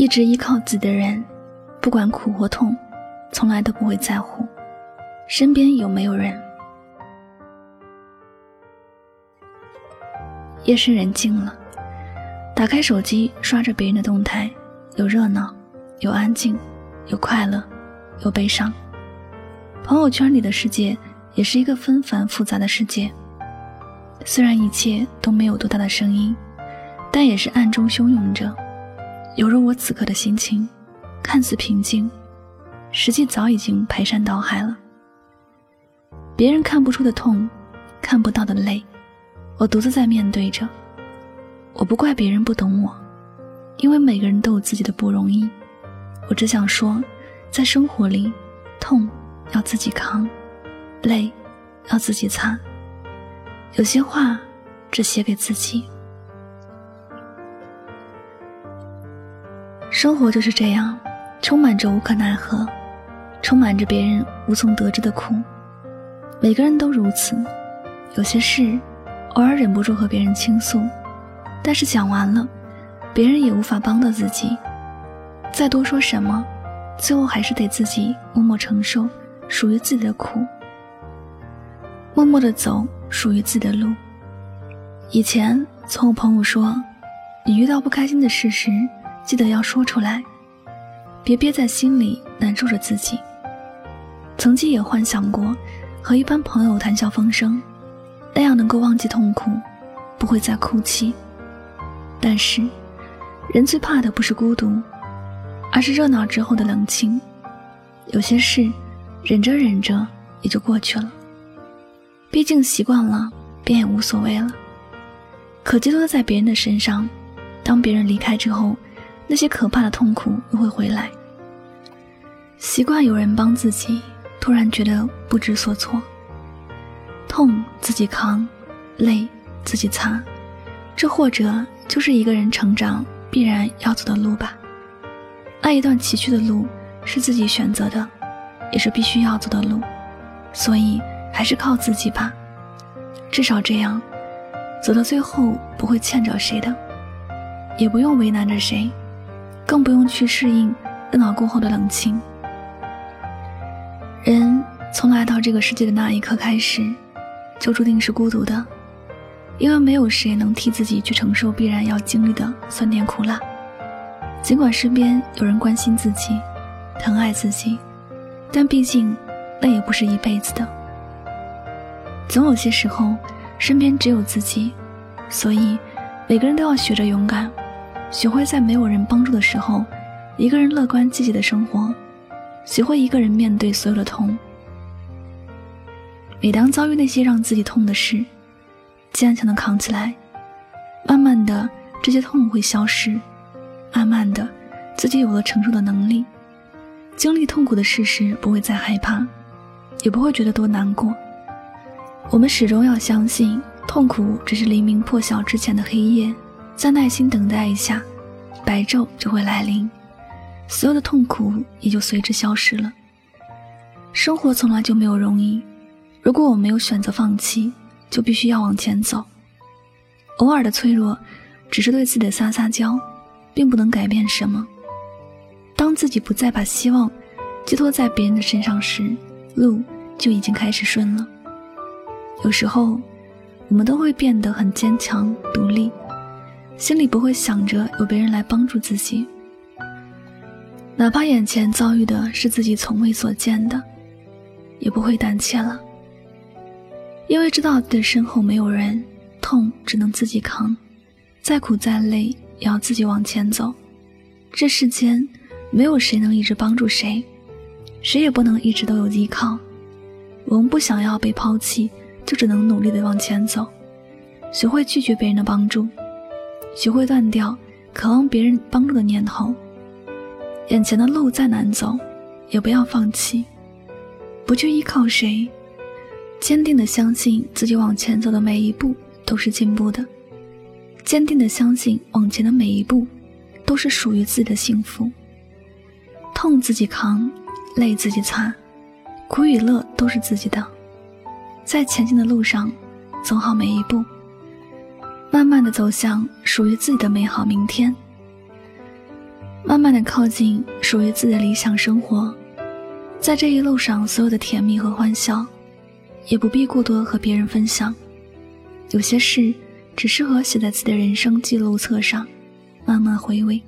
一直依靠自己的人，不管苦或痛，从来都不会在乎身边有没有人。夜深人静了，打开手机刷着别人的动态，有热闹，有安静，有快乐，有悲伤。朋友圈里的世界也是一个纷繁复杂的世界。虽然一切都没有多大的声音，但也是暗中汹涌着。犹如我此刻的心情，看似平静，实际早已经排山倒海了。别人看不出的痛，看不到的泪，我独自在面对着。我不怪别人不懂我，因为每个人都有自己的不容易。我只想说，在生活里，痛要自己扛，泪要自己擦。有些话，只写给自己。生活就是这样，充满着无可奈何，充满着别人无从得知的苦。每个人都如此，有些事，偶尔忍不住和别人倾诉，但是讲完了，别人也无法帮到自己。再多说什么，最后还是得自己默默承受属于自己的苦，默默的走。属于自己的路。以前从我朋友说，你遇到不开心的事时，记得要说出来，别憋在心里难受着自己。曾经也幻想过和一般朋友谈笑风生，那样能够忘记痛苦，不会再哭泣。但是，人最怕的不是孤独，而是热闹之后的冷清。有些事，忍着忍着也就过去了。毕竟习惯了，便也无所谓了。可寄托在别人的身上，当别人离开之后，那些可怕的痛苦又会回来。习惯有人帮自己，突然觉得不知所措。痛自己扛，泪自己擦，这或者就是一个人成长必然要走的路吧。那一段崎岖的路是自己选择的，也是必须要走的路，所以。还是靠自己吧，至少这样，走到最后不会欠着谁的，也不用为难着谁，更不用去适应热闹过后的冷清。人从来到这个世界的那一刻开始，就注定是孤独的，因为没有谁能替自己去承受必然要经历的酸甜苦辣。尽管身边有人关心自己，疼爱自己，但毕竟那也不是一辈子的。总有些时候，身边只有自己，所以每个人都要学着勇敢，学会在没有人帮助的时候，一个人乐观积极的生活，学会一个人面对所有的痛。每当遭遇那些让自己痛的事，坚强的扛起来，慢慢的这些痛会消失，慢慢的自己有了承受的能力，经历痛苦的事时不会再害怕，也不会觉得多难过。我们始终要相信，痛苦只是黎明破晓之前的黑夜，再耐心等待一下，白昼就会来临，所有的痛苦也就随之消失了。生活从来就没有容易，如果我没有选择放弃，就必须要往前走。偶尔的脆弱，只是对自己的撒撒娇，并不能改变什么。当自己不再把希望寄托在别人的身上时，路就已经开始顺了。有时候，我们都会变得很坚强、独立，心里不会想着有别人来帮助自己，哪怕眼前遭遇的是自己从未所见的，也不会胆怯了，因为知道自己身后没有人，痛只能自己扛，再苦再累也要自己往前走。这世间没有谁能一直帮助谁，谁也不能一直都有依靠。我们不想要被抛弃。就只能努力的往前走，学会拒绝别人的帮助，学会断掉渴望别人帮助的念头。眼前的路再难走，也不要放弃，不去依靠谁，坚定的相信自己往前走的每一步都是进步的，坚定的相信往前的每一步都是属于自己的幸福。痛自己扛，累自己擦，苦与乐都是自己的。在前进的路上，走好每一步，慢慢的走向属于自己的美好明天。慢慢的靠近属于自己的理想生活，在这一路上所有的甜蜜和欢笑，也不必过多和别人分享。有些事只适合写在自己的人生记录册上，慢慢回味。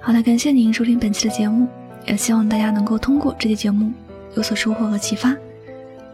好了，感谢您收听本期的节目，也希望大家能够通过这期节目有所收获和启发。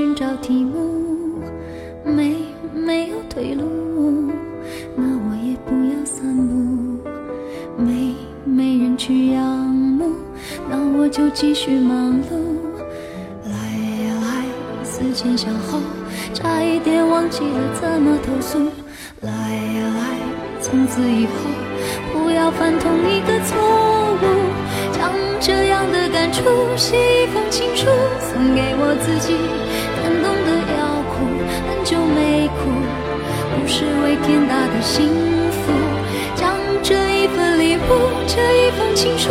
寻找题目。没没有退路，那我也不要散步。没没人去仰慕，那我就继续忙碌。来呀来，思前想后，差一点忘记了怎么投诉。来呀来。从此以后，不要犯同一个错误。将这样的感触写一封情书，送给我自己。是为天大的幸福。将这一份礼物，这一封情书，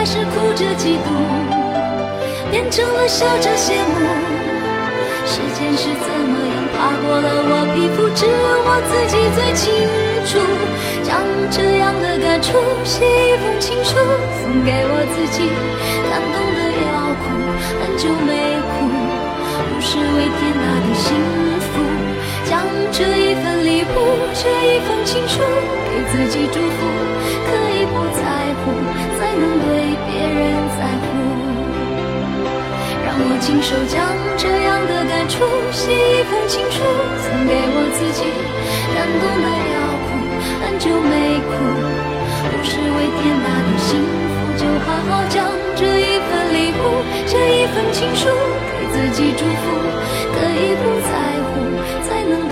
开始哭着嫉妒，变成了笑着羡慕，时间是怎么样爬过了我皮肤，只有我自己最清楚。将这样的感触写一封情书，送给我自己。感动的要哭，很久没哭，不是为天大的幸福。将这一份礼物，这一封情书，给自己祝福。别人在乎。让我亲手将这样的感触写一封情书，送给我自己。感动的要哭，很久没哭，不是为天大的幸福，就好好将这一份礼物，这一份情书，给自己祝福，可以不在乎，才能。